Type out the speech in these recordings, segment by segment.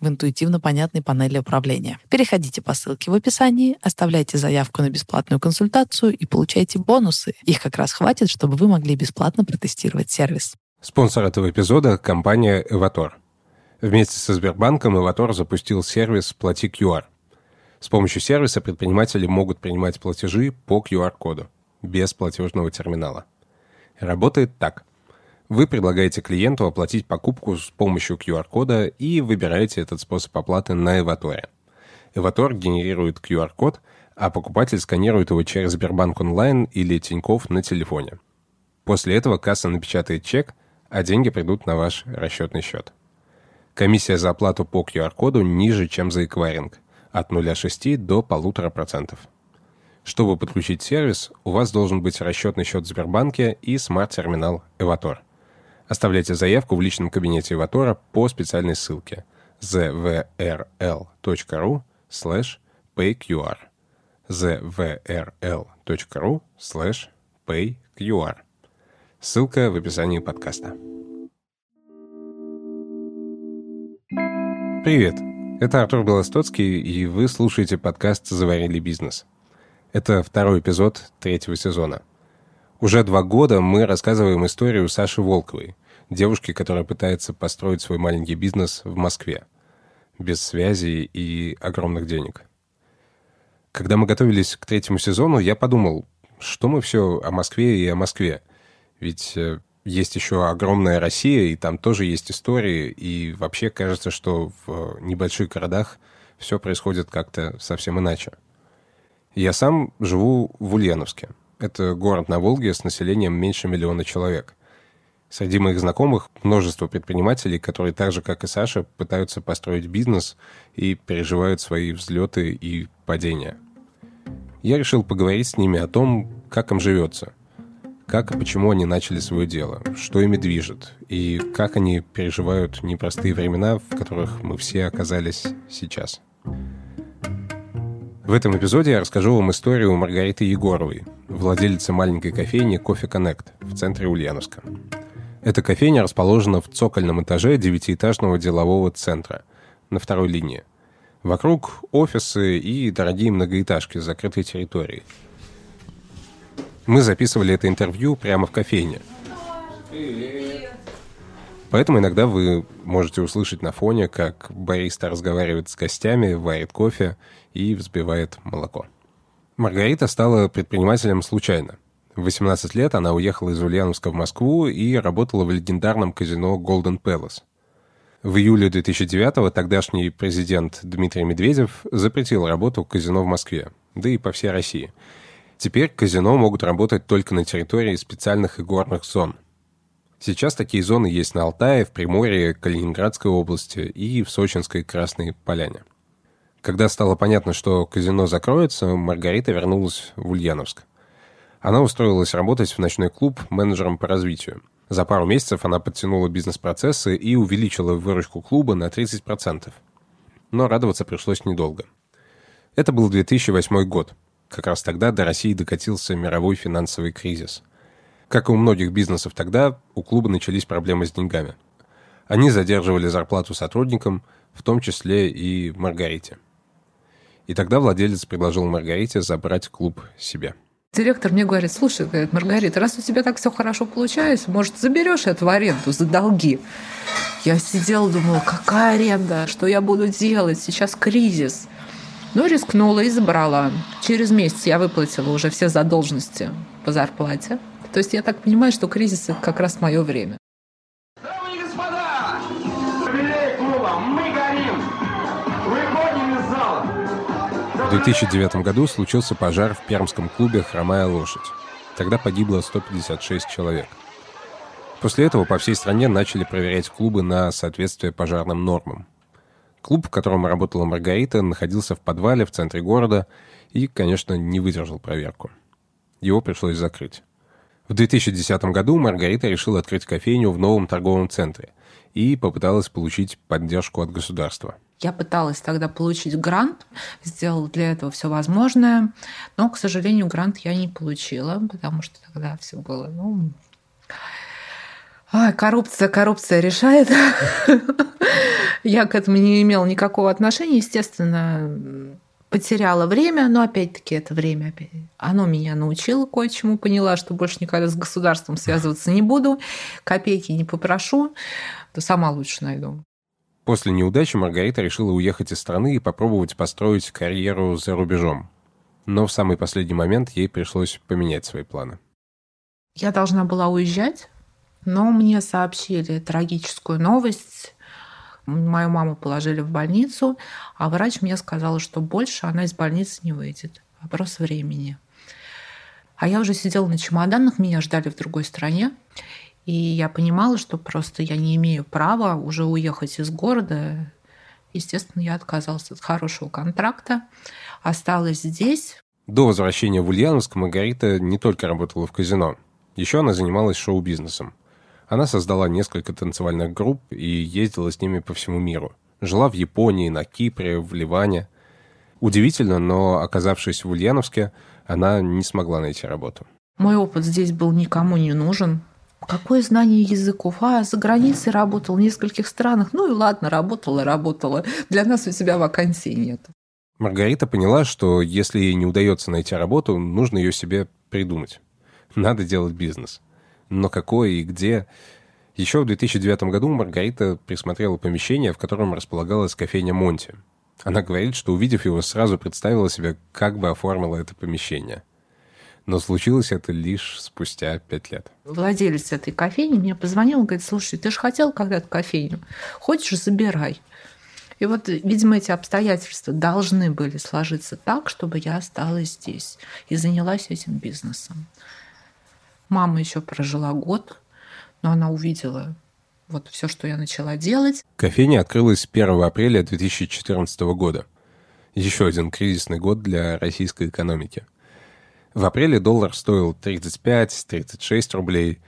в интуитивно понятной панели управления. Переходите по ссылке в описании, оставляйте заявку на бесплатную консультацию и получайте бонусы. Их как раз хватит, чтобы вы могли бесплатно протестировать сервис. Спонсор этого эпизода – компания «Эватор». Вместе со Сбербанком «Эватор» запустил сервис «Плати QR». С помощью сервиса предприниматели могут принимать платежи по QR-коду, без платежного терминала. Работает так – вы предлагаете клиенту оплатить покупку с помощью QR-кода и выбираете этот способ оплаты на Эваторе. Эватор генерирует QR-код, а покупатель сканирует его через Сбербанк онлайн или Тинькофф на телефоне. После этого касса напечатает чек, а деньги придут на ваш расчетный счет. Комиссия за оплату по QR-коду ниже, чем за эквайринг – от 0,6 до 1,5%. Чтобы подключить сервис, у вас должен быть расчетный счет в Сбербанке и смарт-терминал «Эватор». Оставляйте заявку в личном кабинете Эватора по специальной ссылке zvrl.ru slash payqr zvrl.ru slash payqr Ссылка в описании подкаста. Привет! Это Артур Белостоцкий, и вы слушаете подкаст «Заварили бизнес». Это второй эпизод третьего сезона – уже два года мы рассказываем историю Саши Волковой, девушки, которая пытается построить свой маленький бизнес в Москве, без связи и огромных денег. Когда мы готовились к третьему сезону, я подумал, что мы все о Москве и о Москве. Ведь э, есть еще огромная Россия, и там тоже есть истории, и вообще кажется, что в небольших городах все происходит как-то совсем иначе. Я сам живу в Ульяновске – это город на Волге с населением меньше миллиона человек. Среди моих знакомых множество предпринимателей, которые так же, как и Саша, пытаются построить бизнес и переживают свои взлеты и падения. Я решил поговорить с ними о том, как им живется, как и почему они начали свое дело, что ими движет, и как они переживают непростые времена, в которых мы все оказались сейчас. В этом эпизоде я расскажу вам историю Маргариты Егоровой, владелицы маленькой кофейни «Кофе Коннект» в центре Ульяновска. Эта кофейня расположена в цокольном этаже девятиэтажного делового центра на второй линии. Вокруг офисы и дорогие многоэтажки с закрытой территорией. Мы записывали это интервью прямо в кофейне. Поэтому иногда вы можете услышать на фоне, как бариста разговаривает с гостями, варит кофе и взбивает молоко. Маргарита стала предпринимателем случайно. В 18 лет она уехала из Ульяновска в Москву и работала в легендарном казино Golden Palace. В июле 2009-го тогдашний президент Дмитрий Медведев запретил работу казино в Москве, да и по всей России. Теперь казино могут работать только на территории специальных игорных зон. Сейчас такие зоны есть на Алтае, в Приморье, Калининградской области и в Сочинской Красной Поляне. Когда стало понятно, что казино закроется, Маргарита вернулась в Ульяновск. Она устроилась работать в ночной клуб менеджером по развитию. За пару месяцев она подтянула бизнес-процессы и увеличила выручку клуба на 30%. Но радоваться пришлось недолго. Это был 2008 год. Как раз тогда до России докатился мировой финансовый кризис. Как и у многих бизнесов тогда, у клуба начались проблемы с деньгами. Они задерживали зарплату сотрудникам, в том числе и Маргарите. И тогда владелец предложил Маргарите забрать клуб себе. Директор мне говорит, слушай, говорит, Маргарита, раз у тебя так все хорошо получается, может, заберешь эту аренду за долги? Я сидела, думала, какая аренда, что я буду делать, сейчас кризис. Ну, рискнула и забрала. Через месяц я выплатила уже все задолженности по зарплате. То есть я так понимаю, что кризис — это как раз мое время. В 2009 году случился пожар в пермском клубе «Хромая лошадь». Тогда погибло 156 человек. После этого по всей стране начали проверять клубы на соответствие пожарным нормам. Клуб, в котором работала Маргарита, находился в подвале в центре города и, конечно, не выдержал проверку. Его пришлось закрыть. В 2010 году Маргарита решила открыть кофейню в новом торговом центре и попыталась получить поддержку от государства. Я пыталась тогда получить грант, сделала для этого все возможное, но, к сожалению, грант я не получила, потому что тогда все было, ну, Ой, коррупция, коррупция решает. Я к этому не имела никакого отношения, естественно, потеряла время, но опять-таки это время, оно меня научило кое-чему, поняла, что больше никогда с государством связываться не буду, копейки не попрошу, то сама лучше найду. После неудачи Маргарита решила уехать из страны и попробовать построить карьеру за рубежом. Но в самый последний момент ей пришлось поменять свои планы. Я должна была уезжать, но мне сообщили трагическую новость. Мою маму положили в больницу, а врач мне сказал, что больше она из больницы не выйдет. Вопрос времени. А я уже сидела на чемоданах, меня ждали в другой стране. И я понимала, что просто я не имею права уже уехать из города. Естественно, я отказалась от хорошего контракта, осталась здесь. До возвращения в Ульяновск Маргарита не только работала в казино. Еще она занималась шоу-бизнесом. Она создала несколько танцевальных групп и ездила с ними по всему миру. Жила в Японии, на Кипре, в Ливане. Удивительно, но оказавшись в Ульяновске, она не смогла найти работу. Мой опыт здесь был никому не нужен. Какое знание языков? А, за границей работал в нескольких странах. Ну и ладно, работала, работала. Для нас у тебя вакансий нет. Маргарита поняла, что если ей не удается найти работу, нужно ее себе придумать. Надо делать бизнес но какое и где. Еще в 2009 году Маргарита присмотрела помещение, в котором располагалась кофейня Монти. Она говорит, что, увидев его, сразу представила себе, как бы оформила это помещение. Но случилось это лишь спустя пять лет. Владелец этой кофейни мне позвонил, говорит, слушай, ты же хотел когда-то кофейню, хочешь, забирай. И вот, видимо, эти обстоятельства должны были сложиться так, чтобы я осталась здесь и занялась этим бизнесом. Мама еще прожила год, но она увидела вот все, что я начала делать. Кофейня открылась 1 апреля 2014 года. Еще один кризисный год для российской экономики. В апреле доллар стоил 35-36 рублей,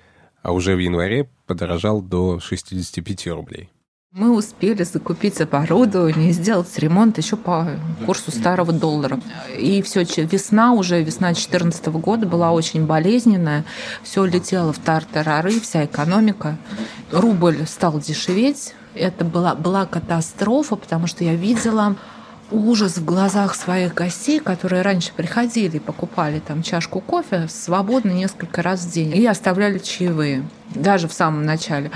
а уже в январе подорожал до 65 рублей. Мы успели закупить оборудование, сделать ремонт еще по курсу старого доллара. И все, весна уже, весна 2014 года была очень болезненная. Все летело в тартарары, вся экономика. Рубль стал дешеветь. Это была, была катастрофа, потому что я видела ужас в глазах своих гостей, которые раньше приходили и покупали там чашку кофе свободно несколько раз в день и оставляли чаевые, даже в самом начале.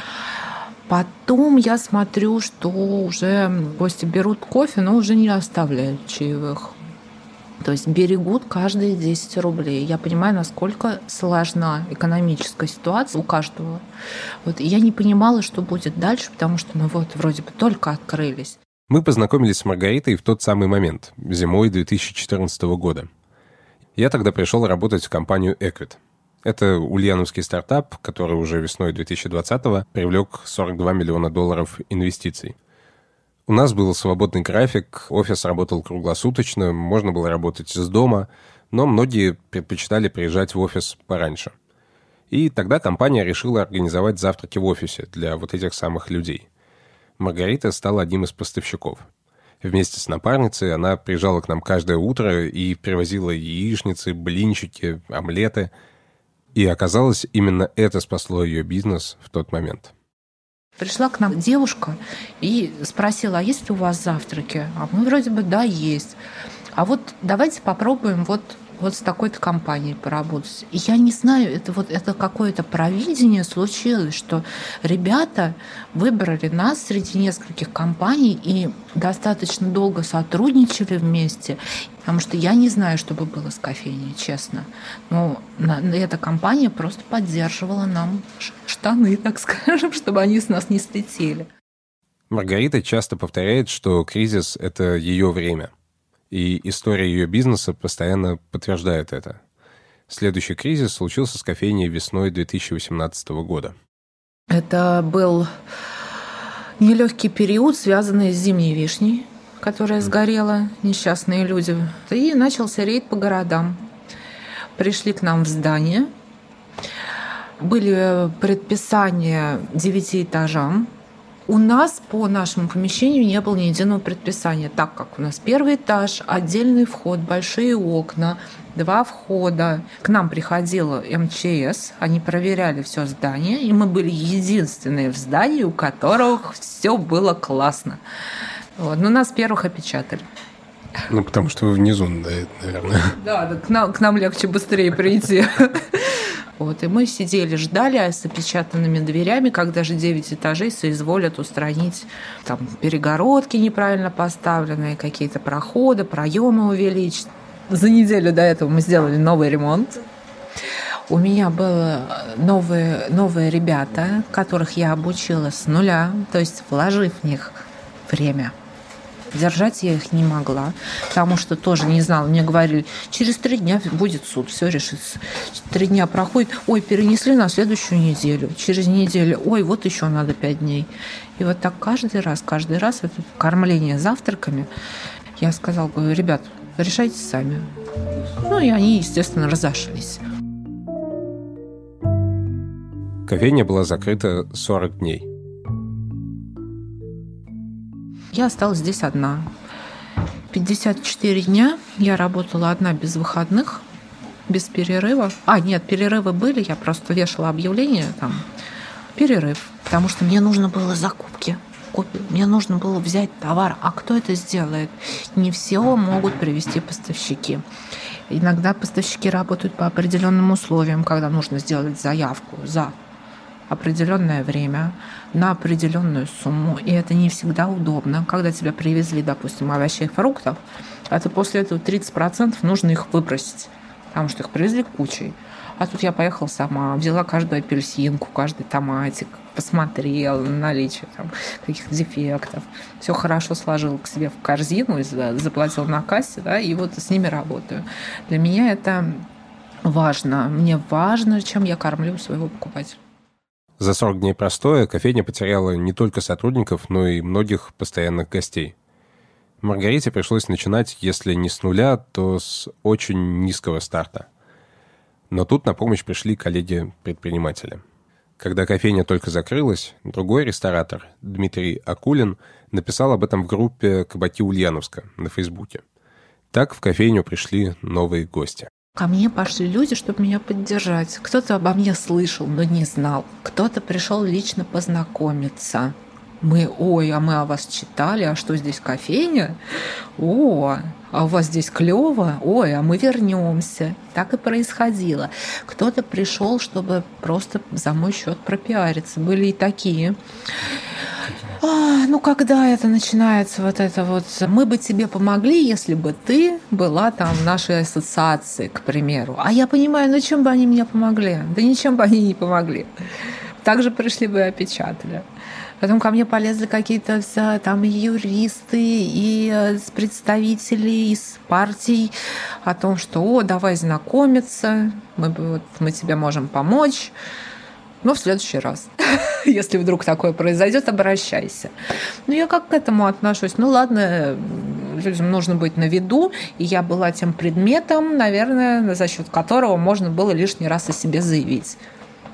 Потом я смотрю, что уже гости берут кофе, но уже не оставляют чаевых. То есть берегут каждые 10 рублей. Я понимаю, насколько сложна экономическая ситуация у каждого. Вот я не понимала, что будет дальше, потому что мы вот вроде бы только открылись. Мы познакомились с Маргаритой в тот самый момент, зимой 2014 года. Я тогда пришел работать в компанию Equit. Это ульяновский стартап, который уже весной 2020-го привлек 42 миллиона долларов инвестиций. У нас был свободный график, офис работал круглосуточно, можно было работать из дома, но многие предпочитали приезжать в офис пораньше. И тогда компания решила организовать завтраки в офисе для вот этих самых людей. Маргарита стала одним из поставщиков. Вместе с напарницей она приезжала к нам каждое утро и привозила яичницы, блинчики, омлеты – и оказалось, именно это спасло ее бизнес в тот момент. Пришла к нам девушка и спросила, а есть ли у вас завтраки? А мы вроде бы, да, есть. А вот давайте попробуем вот вот с такой-то компанией поработать. И я не знаю, это вот это какое-то провидение случилось, что ребята выбрали нас среди нескольких компаний и достаточно долго сотрудничали вместе. Потому что я не знаю, что бы было с кофейней, честно. Но эта компания просто поддерживала нам штаны, так скажем, чтобы они с нас не слетели. Маргарита часто повторяет, что кризис — это ее время — И история ее бизнеса постоянно подтверждает это. Следующий кризис случился с кофейней весной 2018 года. Это был нелегкий период, связанный с зимней вишней, которая сгорела, несчастные люди. И начался рейд по городам. Пришли к нам в здание. Были предписания девяти этажам. У нас по нашему помещению не было ни единого предписания, так как у нас первый этаж, отдельный вход, большие окна, два входа. К нам приходила МЧС, они проверяли все здание, и мы были единственные в здании, у которых все было классно. Вот. Но нас первых опечатали. Ну, потому что вы внизу, да, наверное. Да, да к, нам, к нам легче быстрее прийти. Вот, и мы сидели, ждали с опечатанными дверями, когда же 9 этажей соизволят устранить там перегородки неправильно поставленные, какие-то проходы, проемы увеличить. За неделю до этого мы сделали новый ремонт. У меня были новые, новые ребята, которых я обучила с нуля, то есть вложив в них время – Держать я их не могла, потому что тоже не знала. Мне говорили, через три дня будет суд, все решится. Три дня проходит, ой, перенесли на следующую неделю. Через неделю, ой, вот еще надо пять дней. И вот так каждый раз, каждый раз это кормление завтраками. Я сказала, говорю, ребят, решайте сами. Ну и они, естественно, разошлись. Кофейня была закрыта 40 дней. Я осталась здесь одна. 54 дня я работала одна без выходных, без перерыва. А, нет, перерывы были, я просто вешала объявление там. Перерыв, потому что мне нужно было закупки. Мне нужно было взять товар. А кто это сделает? Не все могут привести поставщики. Иногда поставщики работают по определенным условиям, когда нужно сделать заявку за определенное время на определенную сумму. И это не всегда удобно. Когда тебя привезли, допустим, овощей и фруктов, а ты после этого 30% нужно их выбросить, потому что их привезли кучей. А тут я поехала сама, взяла каждую апельсинку, каждый томатик, посмотрела на наличие там, каких-то дефектов. Все хорошо сложила к себе в корзину, заплатила на кассе, да, и вот с ними работаю. Для меня это важно. Мне важно, чем я кормлю своего покупателя. За 40 дней простоя кофейня потеряла не только сотрудников, но и многих постоянных гостей. Маргарите пришлось начинать, если не с нуля, то с очень низкого старта. Но тут на помощь пришли коллеги-предприниматели. Когда кофейня только закрылась, другой ресторатор, Дмитрий Акулин, написал об этом в группе «Кабаки Ульяновска» на Фейсбуке. Так в кофейню пришли новые гости. Ко мне пошли люди, чтобы меня поддержать. Кто-то обо мне слышал, но не знал. Кто-то пришел лично познакомиться. Мы, ой, а мы о вас читали, а что здесь кофейня? О, а у вас здесь клево? Ой, а мы вернемся. Так и происходило. Кто-то пришел, чтобы просто за мой счет пропиариться. Были и такие. А, ну, когда это начинается, вот это вот, мы бы тебе помогли, если бы ты была там в нашей ассоциации, к примеру. А я понимаю, ну чем бы они мне помогли? Да ничем бы они не помогли. Также пришли бы и опечатали. Потом ко мне полезли какие-то там юристы и э, представители из партий о том, что «О, давай знакомиться, мы, вот, мы тебе можем помочь». Но в следующий раз, если вдруг такое произойдет, обращайся. Ну, я как к этому отношусь? Ну, ладно, людям нужно быть на виду, и я была тем предметом, наверное, за счет которого можно было лишний раз о себе заявить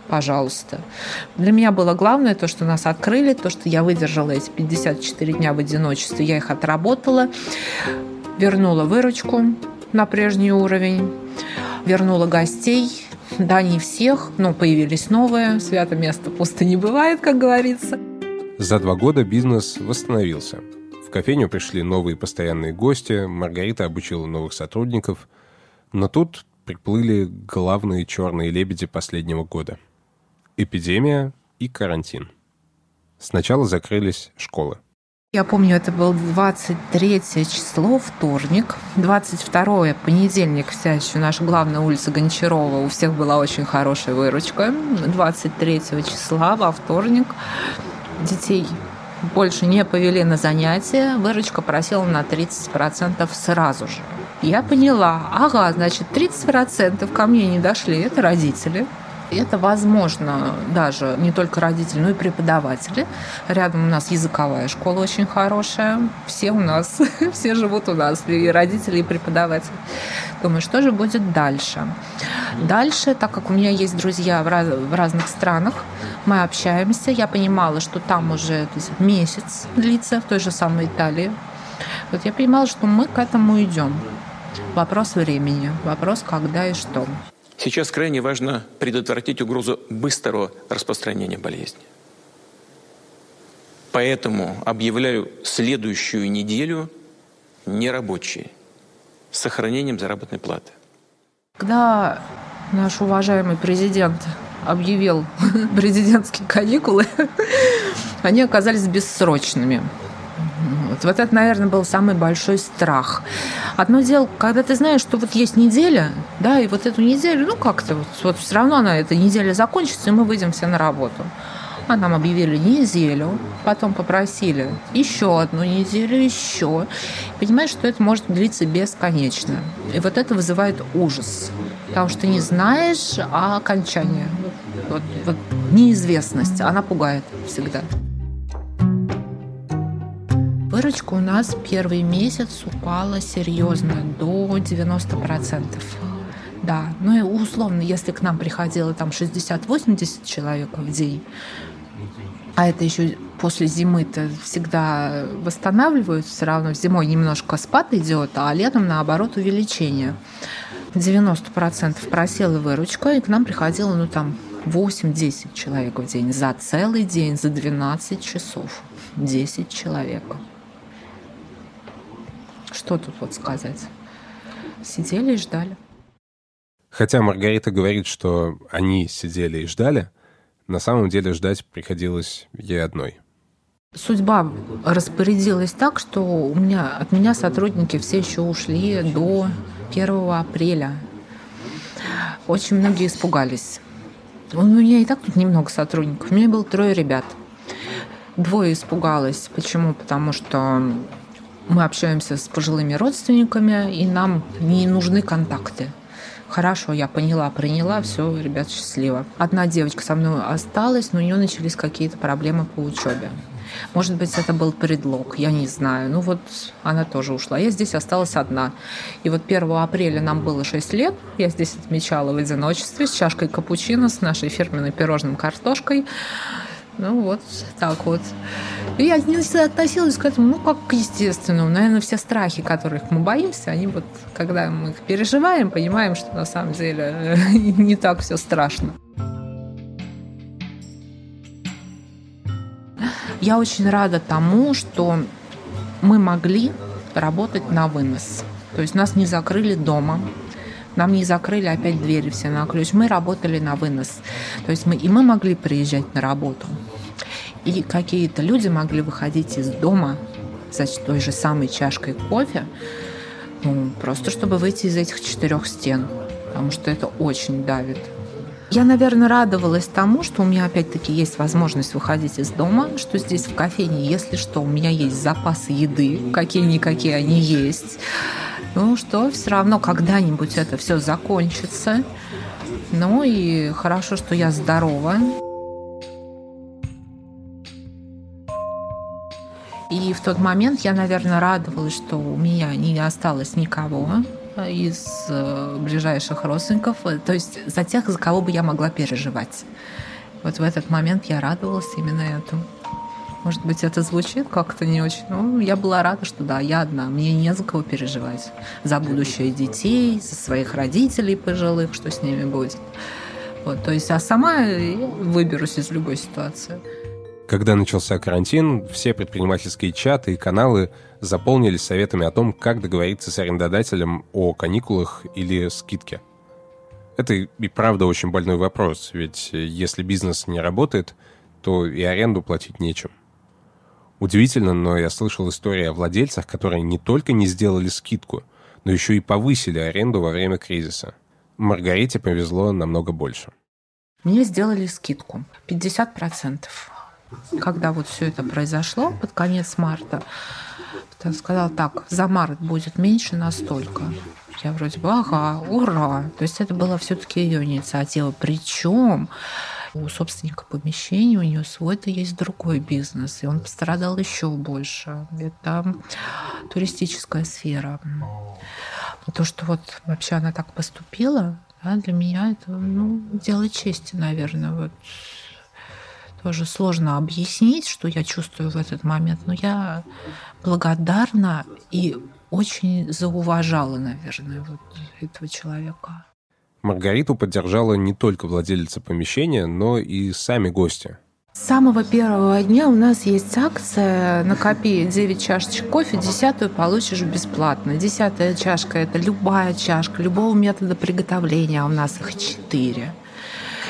пожалуйста. Для меня было главное то, что нас открыли, то, что я выдержала эти 54 дня в одиночестве, я их отработала, вернула выручку на прежний уровень, вернула гостей, да, не всех, но появились новые. Свято место пусто не бывает, как говорится. За два года бизнес восстановился. В кофейню пришли новые постоянные гости, Маргарита обучила новых сотрудников. Но тут приплыли главные черные лебеди последнего года. Эпидемия и карантин. Сначала закрылись школы. Я помню, это был 23 число, вторник. 22 понедельник, вся еще наша главная улица Гончарова. У всех была очень хорошая выручка. 23 числа во вторник детей больше не повели на занятия, выручка просела на 30% сразу же. Я поняла, ага, значит, 30% ко мне не дошли, это родители. Это возможно даже не только родители, но и преподаватели. Рядом у нас языковая школа очень хорошая. Все у нас, все живут у нас, и родители, и преподаватели. Думаю, что же будет дальше? Дальше, так как у меня есть друзья в, раз, в разных странах, мы общаемся. Я понимала, что там уже месяц длится, в той же самой Италии. Вот я понимала, что мы к этому идем. Вопрос времени, вопрос когда и что. Сейчас крайне важно предотвратить угрозу быстрого распространения болезни. Поэтому объявляю следующую неделю нерабочей с сохранением заработной платы. Когда наш уважаемый президент объявил президентские каникулы, они оказались бессрочными. Вот, вот это, наверное, был самый большой страх. Одно дело, когда ты знаешь, что вот есть неделя, да, и вот эту неделю, ну как-то вот, вот все равно она, эта неделя закончится, и мы выйдем все на работу. А нам объявили неделю, потом попросили еще одну неделю, еще. Понимаешь, что это может длиться бесконечно. И вот это вызывает ужас. Потому что не знаешь а окончание. Вот, вот неизвестность, она пугает всегда. Выручка у нас первый месяц упала серьезно, до 90%. Да, ну и условно, если к нам приходило там 60-80 человек в день, а это еще после зимы-то всегда восстанавливаются, все равно зимой немножко спад идет, а летом наоборот увеличение. 90% просела выручка, и к нам приходило, ну там, 8-10 человек в день за целый день, за 12 часов. 10 человек. Что тут вот сказать? Сидели и ждали. Хотя Маргарита говорит, что они сидели и ждали, на самом деле ждать приходилось ей одной. Судьба распорядилась так, что у меня, от меня сотрудники все еще ушли до 1 апреля. Очень многие испугались. У меня и так тут немного сотрудников. У меня было трое ребят. Двое испугалось. Почему? Потому что мы общаемся с пожилыми родственниками, и нам не нужны контакты. Хорошо, я поняла, приняла, все, ребят, счастливо. Одна девочка со мной осталась, но у нее начались какие-то проблемы по учебе. Может быть, это был предлог, я не знаю. Ну вот она тоже ушла. Я здесь осталась одна. И вот 1 апреля нам было 6 лет. Я здесь отмечала в одиночестве с чашкой капучино, с нашей фирменной пирожным картошкой. Ну вот так вот. И я относилась к этому, ну, как к естественному. Наверное, все страхи, которых мы боимся, они вот, когда мы их переживаем, понимаем, что на самом деле не так все страшно. Я очень рада тому, что мы могли работать на вынос. То есть нас не закрыли дома, нам не закрыли опять двери все на ключ. Мы работали на вынос. То есть мы, и мы могли приезжать на работу. И какие-то люди могли выходить из дома за той же самой чашкой кофе, ну, просто чтобы выйти из этих четырех стен, потому что это очень давит. Я, наверное, радовалась тому, что у меня опять-таки есть возможность выходить из дома, что здесь в кофейне, если что, у меня есть запасы еды, какие-никакие они есть. Ну что, все равно когда-нибудь это все закончится. Ну и хорошо, что я здорова. И в тот момент я, наверное, радовалась, что у меня не осталось никого из э, ближайших родственников, то есть за тех, за кого бы я могла переживать. Вот в этот момент я радовалась именно этому. Может быть, это звучит как-то не очень. Ну, я была рада, что да, я одна. Мне не за кого переживать. За будущее детей, за своих родителей пожилых, что с ними будет. Вот, то есть, а сама выберусь из любой ситуации. Когда начался карантин, все предпринимательские чаты и каналы заполнились советами о том, как договориться с арендодателем о каникулах или скидке. Это и правда очень больной вопрос, ведь если бизнес не работает, то и аренду платить нечем. Удивительно, но я слышал истории о владельцах, которые не только не сделали скидку, но еще и повысили аренду во время кризиса. Маргарите повезло намного больше. Мне сделали скидку 50%. когда вот все это произошло под конец марта, он сказал так, за март будет меньше настолько. Я вроде бы, ага, ура. То есть это была все-таки ее инициатива. Причем у собственника помещения у нее свой-то есть другой бизнес, и он пострадал еще больше. Это туристическая сфера. То, что вот вообще она так поступила, да, для меня это ну, дело чести, наверное. Вот тоже сложно объяснить, что я чувствую в этот момент, но я благодарна и очень зауважала, наверное, вот этого человека. Маргариту поддержала не только владельца помещения, но и сами гости. С самого первого дня у нас есть акция «Накопи 9 чашечек кофе, десятую получишь бесплатно». Десятая чашка – это любая чашка, любого метода приготовления, а у нас их четыре.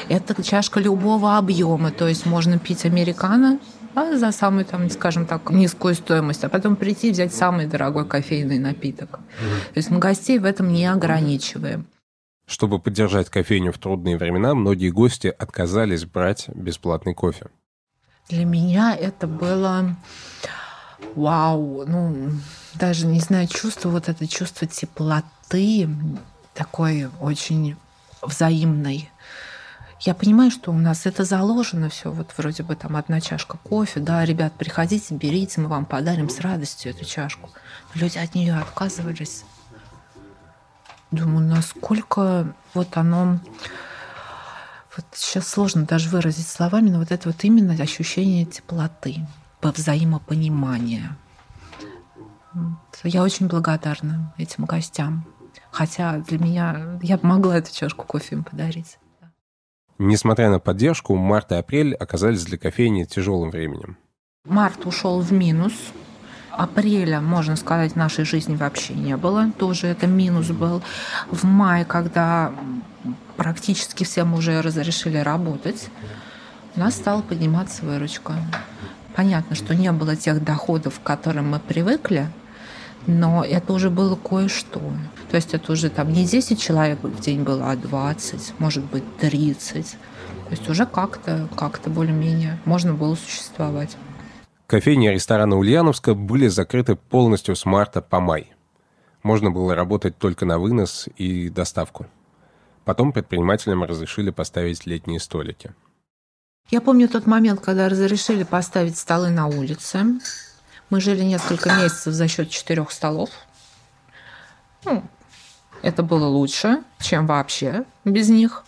Это чашка любого объема, то есть можно пить американо, а за самую, там, скажем так, низкую стоимость, а потом прийти и взять самый дорогой кофейный напиток. Mm-hmm. То есть мы гостей в этом не ограничиваем. Чтобы поддержать кофейню в трудные времена, многие гости отказались брать бесплатный кофе. Для меня это было вау, ну, даже не знаю, чувство, вот это чувство теплоты, такой очень взаимной. Я понимаю, что у нас это заложено все, вот вроде бы там одна чашка кофе, да, ребят, приходите, берите, мы вам подарим с радостью эту чашку. Люди от нее отказывались. Думаю, насколько вот оно... Вот сейчас сложно даже выразить словами, но вот это вот именно ощущение теплоты, по взаимопонимания. Я очень благодарна этим гостям. Хотя для меня я могла эту чашку кофе им подарить. Несмотря на поддержку, март и апрель оказались для кофейни тяжелым временем. Март ушел в минус. Апреля, можно сказать, в нашей жизни вообще не было. Тоже это минус был. В мае, когда практически всем уже разрешили работать, у нас стала подниматься выручка. Понятно, что не было тех доходов, к которым мы привыкли, но это уже было кое-что. То есть это уже там не 10 человек в день было, а 20, может быть, 30. То есть уже как-то, как-то более-менее можно было существовать. Кофейни и рестораны Ульяновска были закрыты полностью с марта по май. Можно было работать только на вынос и доставку. Потом предпринимателям разрешили поставить летние столики. Я помню тот момент, когда разрешили поставить столы на улице. Мы жили несколько месяцев за счет четырех столов. Ну, это было лучше, чем вообще без них.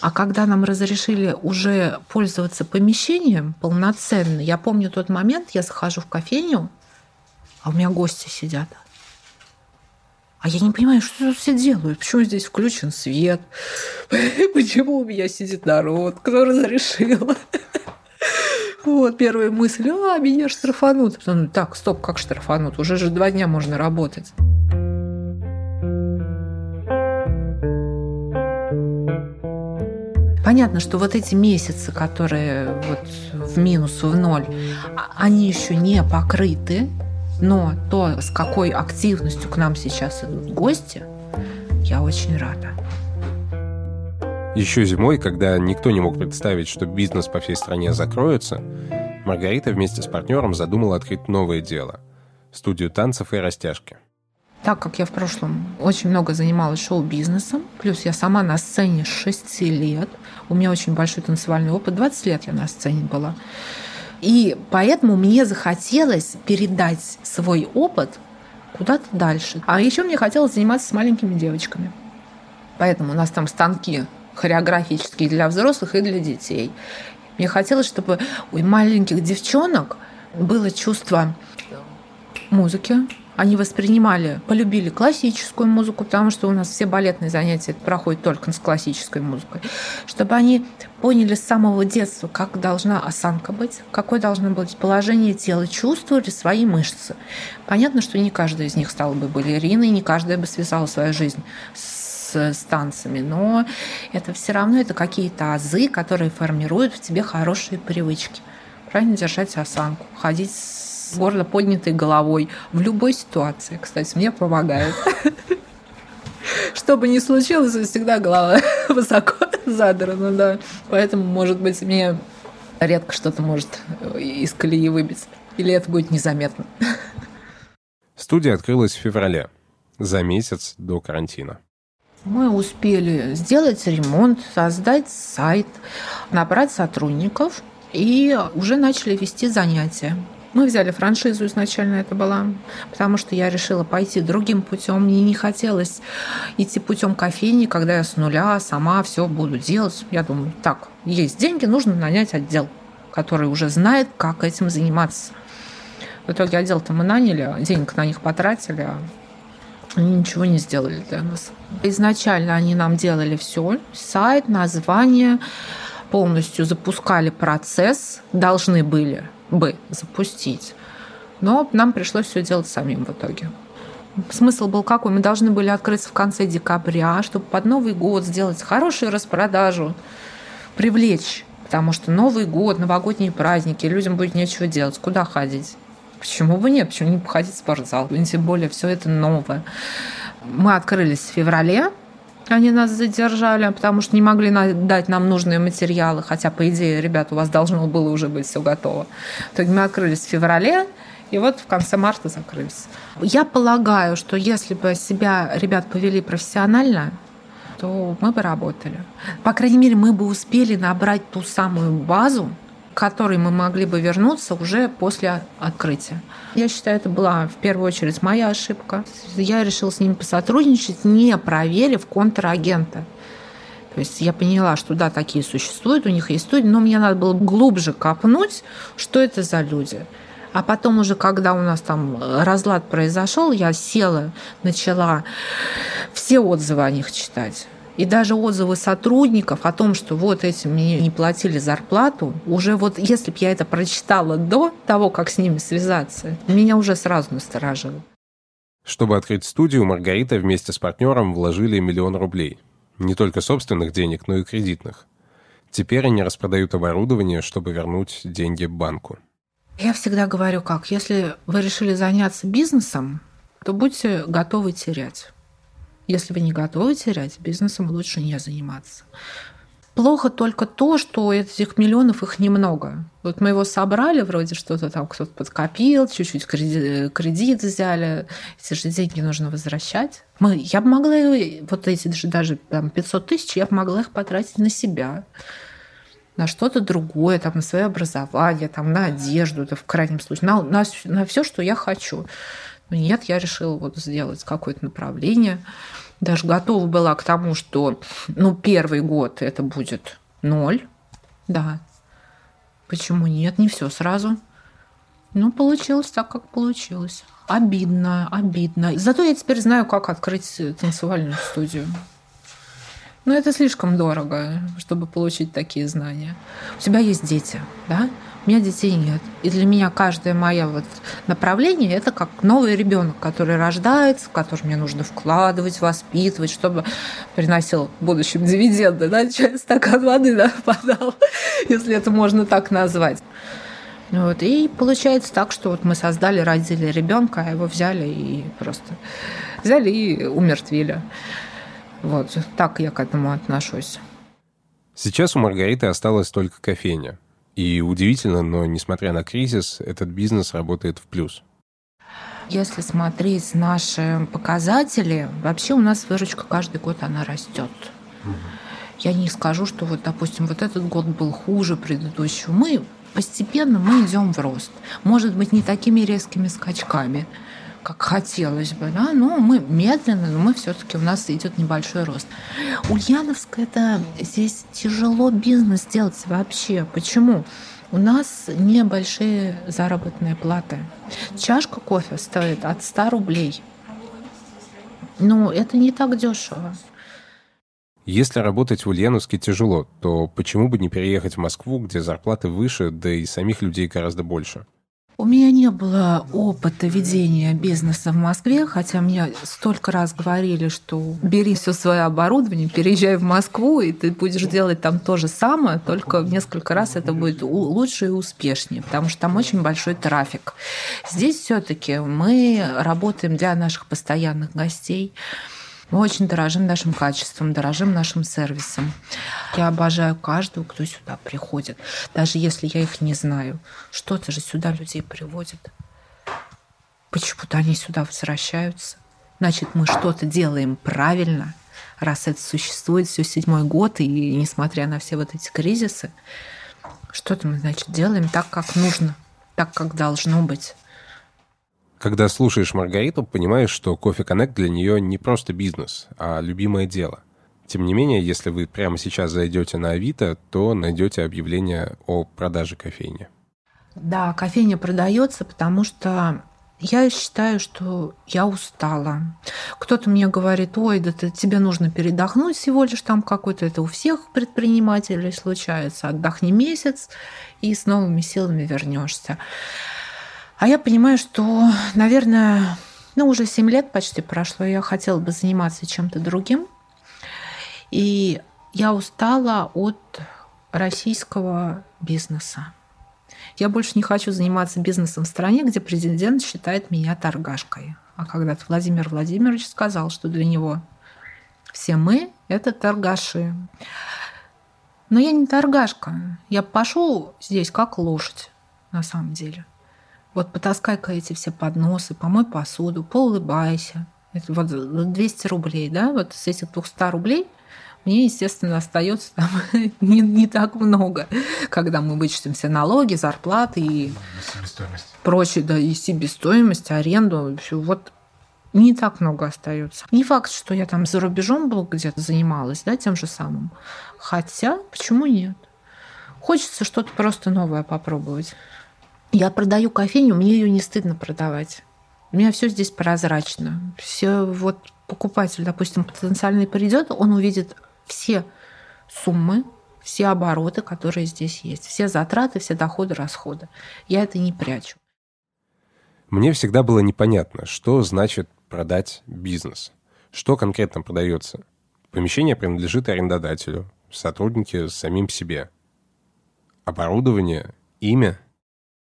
А когда нам разрешили уже пользоваться помещением полноценно, я помню тот момент, я захожу в кофейню, а у меня гости сидят. А я не понимаю, что тут все делают, почему здесь включен свет, почему у меня сидит народ, кто разрешил. Вот, первая мысль, а, меня штрафанут. Так, стоп, как штрафанут? Уже же два дня можно работать. Понятно, что вот эти месяцы, которые вот в минус, в ноль, а, они еще не покрыты, но то, с какой активностью к нам сейчас идут гости, я очень рада. Еще зимой, когда никто не мог представить, что бизнес по всей стране закроется, Маргарита вместе с партнером задумала открыть новое дело – студию танцев и растяжки. Так как я в прошлом очень много занималась шоу-бизнесом, плюс я сама на сцене с 6 лет, у меня очень большой танцевальный опыт, 20 лет я на сцене была. И поэтому мне захотелось передать свой опыт куда-то дальше. А еще мне хотелось заниматься с маленькими девочками. Поэтому у нас там станки хореографические для взрослых и для детей. Мне хотелось, чтобы у маленьких девчонок было чувство музыки, они воспринимали, полюбили классическую музыку, потому что у нас все балетные занятия проходят только с классической музыкой, чтобы они поняли с самого детства, как должна осанка быть, какое должно быть положение тела, чувствовали свои мышцы. Понятно, что не каждая из них стала бы балериной, не каждая бы связала свою жизнь с с, танцами, но это все равно это какие-то азы, которые формируют в тебе хорошие привычки. Правильно держать осанку, ходить с гордо поднятой головой в любой ситуации. Кстати, мне помогает. Что бы ни случилось, всегда голова высоко задрана, да. Поэтому, может быть, мне редко что-то может из колеи выбить. Или это будет незаметно. Студия открылась в феврале, за месяц до карантина. Мы успели сделать ремонт, создать сайт, набрать сотрудников и уже начали вести занятия. Мы взяли франшизу изначально это была, потому что я решила пойти другим путем. Мне не хотелось идти путем кофейни, когда я с нуля сама все буду делать. Я думаю, так, есть деньги, нужно нанять отдел, который уже знает, как этим заниматься. В итоге отдел-то мы наняли, денег на них потратили, а они ничего не сделали для нас. Изначально они нам делали все, сайт, название, полностью запускали процесс, должны были бы запустить. Но нам пришлось все делать самим в итоге. Смысл был какой? Мы должны были открыться в конце декабря, чтобы под Новый год сделать хорошую распродажу, привлечь. Потому что Новый год, новогодние праздники, людям будет нечего делать. Куда ходить? Почему бы нет? Почему не походить в спортзал? Тем более все это новое. Мы открылись в феврале, они нас задержали, потому что не могли дать нам нужные материалы, хотя, по идее, ребят, у вас должно было уже быть все готово. В итоге мы открылись в феврале, и вот в конце марта закрылись. Я полагаю, что если бы себя ребят повели профессионально, то мы бы работали. По крайней мере, мы бы успели набрать ту самую базу, которой мы могли бы вернуться уже после открытия. Я считаю, это была в первую очередь моя ошибка. Я решила с ними посотрудничать, не проверив контрагента. То есть я поняла, что да, такие существуют, у них есть студии, но мне надо было глубже копнуть, что это за люди. А потом уже, когда у нас там разлад произошел, я села, начала все отзывы о них читать. И даже отзывы сотрудников о том, что вот этим мне не платили зарплату, уже вот если бы я это прочитала до того, как с ними связаться, меня уже сразу насторожило. Чтобы открыть студию, Маргарита вместе с партнером вложили миллион рублей. Не только собственных денег, но и кредитных. Теперь они распродают оборудование, чтобы вернуть деньги банку. Я всегда говорю как, если вы решили заняться бизнесом, то будьте готовы терять. Если вы не готовы терять, бизнесом лучше не заниматься. Плохо только то, что этих миллионов их немного. Вот мы его собрали, вроде что-то там кто-то подкопил, чуть-чуть кредит, кредит взяли. Эти же деньги нужно возвращать. Мы, я бы могла, вот эти даже, даже там, 500 тысяч, я бы могла их потратить на себя на что-то другое, там, на свое образование, там, на одежду, это в крайнем случае, на, на, на все, что я хочу. Нет, я решила вот сделать какое-то направление даже готова была к тому, что ну, первый год это будет ноль. Да. Почему нет? Не все сразу. Ну, получилось так, как получилось. Обидно, обидно. Зато я теперь знаю, как открыть танцевальную студию. Но это слишком дорого, чтобы получить такие знания. У тебя есть дети, да? У меня детей нет. И для меня каждое мое вот направление – это как новый ребенок, который рождается, в который мне нужно вкладывать, воспитывать, чтобы приносил в будущем дивиденды, да, чай, стакан воды да, подал, если это можно так назвать. Вот. И получается так, что вот мы создали, родили ребенка, а его взяли и просто взяли и умертвили. Вот так я к этому отношусь. Сейчас у Маргариты осталась только кофейня. И удивительно, но несмотря на кризис, этот бизнес работает в плюс. Если смотреть наши показатели, вообще у нас выручка каждый год она растет. Угу. Я не скажу, что вот, допустим, вот этот год был хуже предыдущего. Мы постепенно мы идем в рост. Может быть, не такими резкими скачками, как хотелось бы, да, но мы медленно, но мы все-таки у нас идет небольшой рост. Ульяновск это здесь тяжело бизнес делать вообще. Почему? У нас небольшие заработные платы. Чашка кофе стоит от 100 рублей. Ну, это не так дешево. Если работать в Ульяновске тяжело, то почему бы не переехать в Москву, где зарплаты выше, да и самих людей гораздо больше? У меня не было опыта ведения бизнеса в Москве, хотя мне столько раз говорили, что бери все свое оборудование, переезжай в Москву, и ты будешь делать там то же самое, только в несколько раз это будет лучше и успешнее, потому что там очень большой трафик. Здесь все-таки мы работаем для наших постоянных гостей. Мы очень дорожим нашим качеством, дорожим нашим сервисом. Я обожаю каждого, кто сюда приходит. Даже если я их не знаю. Что-то же сюда людей приводит. Почему-то они сюда возвращаются. Значит, мы что-то делаем правильно, раз это существует все седьмой год, и несмотря на все вот эти кризисы, что-то мы, значит, делаем так, как нужно, так, как должно быть. Когда слушаешь Маргариту, понимаешь, что Кофе Connect для нее не просто бизнес, а любимое дело. Тем не менее, если вы прямо сейчас зайдете на Авито, то найдете объявление о продаже кофейни. Да, кофейня продается, потому что я считаю, что я устала. Кто-то мне говорит, ой, да ты, тебе нужно передохнуть всего лишь там какой-то, это у всех предпринимателей случается, отдохни месяц и с новыми силами вернешься. А я понимаю, что, наверное, ну, уже 7 лет почти прошло, я хотела бы заниматься чем-то другим. И я устала от российского бизнеса. Я больше не хочу заниматься бизнесом в стране, где президент считает меня торгашкой. А когда-то Владимир Владимирович сказал, что для него все мы – это торгаши. Но я не торгашка. Я пошел здесь как лошадь, на самом деле. Вот потаскай-ка эти все подносы, помой посуду, поулыбайся. Это вот 200 рублей, да, вот с этих 200 рублей мне, естественно, остается там не, не так много, когда мы вычтем все налоги, зарплаты и прочее, да, и себестоимость, аренду, все, вот не так много остается. Не факт, что я там за рубежом был где-то занималась, да, тем же самым. Хотя, почему нет? Хочется что-то просто новое попробовать. Я продаю кофейню, мне ее не стыдно продавать. У меня все здесь прозрачно. Все вот покупатель, допустим, потенциальный придет, он увидит все суммы, все обороты, которые здесь есть, все затраты, все доходы, расходы. Я это не прячу. Мне всегда было непонятно, что значит продать бизнес. Что конкретно продается? Помещение принадлежит арендодателю, сотрудники самим себе. Оборудование, имя –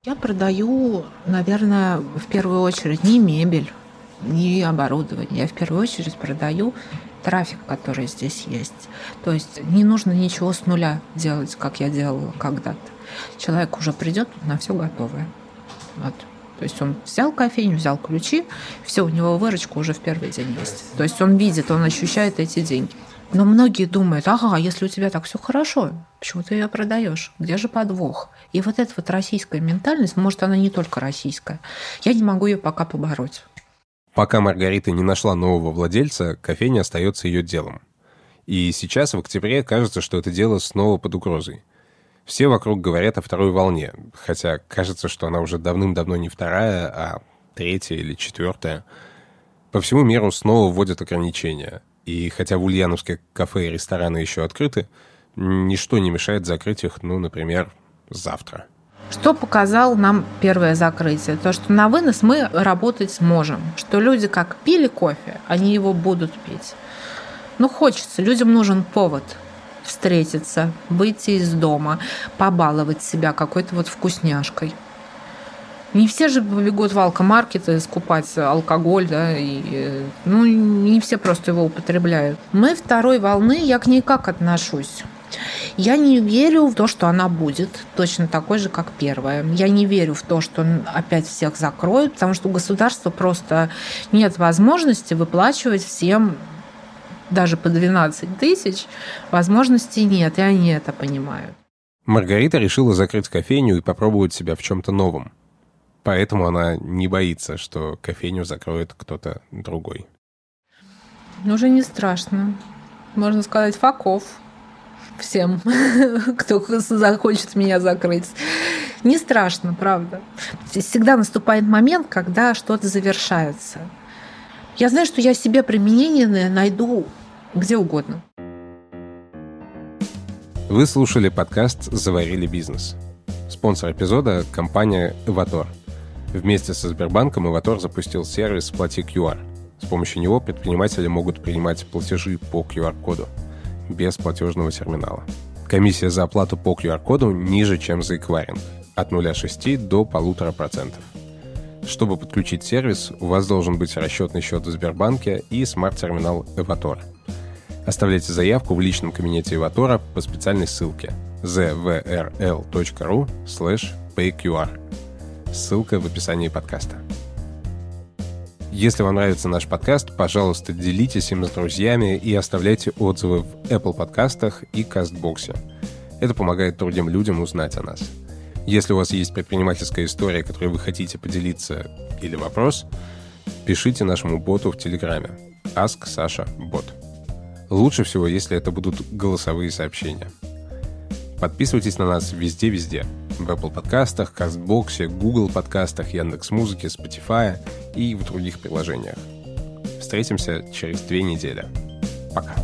я продаю, наверное, в первую очередь не мебель, не оборудование. Я в первую очередь продаю трафик, который здесь есть. То есть не нужно ничего с нуля делать, как я делала когда-то. Человек уже придет на все готовое. Вот. То есть он взял кофейню, взял ключи, все, у него выручка уже в первый день есть. То есть он видит, он ощущает эти деньги. Но многие думают, ага, если у тебя так все хорошо, почему ты ее продаешь? Где же подвох? И вот эта вот российская ментальность, может, она не только российская, я не могу ее пока побороть. Пока Маргарита не нашла нового владельца, кофейня остается ее делом. И сейчас, в октябре, кажется, что это дело снова под угрозой. Все вокруг говорят о второй волне, хотя кажется, что она уже давным-давно не вторая, а третья или четвертая. По всему миру снова вводят ограничения – и хотя в Ульяновске кафе и рестораны еще открыты, ничто не мешает закрыть их, ну, например, завтра. Что показал нам первое закрытие? То, что на вынос мы работать сможем. Что люди как пили кофе, они его будут пить. Ну, хочется. Людям нужен повод встретиться, выйти из дома, побаловать себя какой-то вот вкусняшкой. Не все же побегут в алкомаркеты скупать алкоголь, да, и, ну, не все просто его употребляют. Мы второй волны, я к ней как отношусь? Я не верю в то, что она будет точно такой же, как первая. Я не верю в то, что опять всех закроют, потому что у государства просто нет возможности выплачивать всем даже по 12 тысяч. Возможностей нет, и они это понимают. Маргарита решила закрыть кофейню и попробовать себя в чем-то новом. Поэтому она не боится, что кофейню закроет кто-то другой. Ну, уже не страшно. Можно сказать, факов всем, кто захочет меня закрыть. Не страшно, правда. Всегда наступает момент, когда что-то завершается. Я знаю, что я себе применение найду где угодно. Вы слушали подкаст «Заварили бизнес». Спонсор эпизода – компания «Эватор». Вместе со Сбербанком Иватор запустил сервис «Плати QR». С помощью него предприниматели могут принимать платежи по QR-коду без платежного терминала. Комиссия за оплату по QR-коду ниже, чем за эквайринг – от 0,6 до 1,5%. Чтобы подключить сервис, у вас должен быть расчетный счет в Сбербанке и смарт-терминал Эватора. Оставляйте заявку в личном кабинете Эватора по специальной ссылке zvrl.ru payqr. Ссылка в описании подкаста. Если вам нравится наш подкаст, пожалуйста, делитесь им с друзьями и оставляйте отзывы в Apple подкастах и Кастбоксе. Это помогает другим людям узнать о нас. Если у вас есть предпринимательская история, которой вы хотите поделиться, или вопрос, пишите нашему боту в Телеграме. Ask Sasha Bot. Лучше всего, если это будут голосовые сообщения. Подписывайтесь на нас везде-везде. В Apple подкастах, Кастбоксе, Google подкастах, Яндекс.Музыке, Spotify и в других приложениях. Встретимся через две недели. Пока.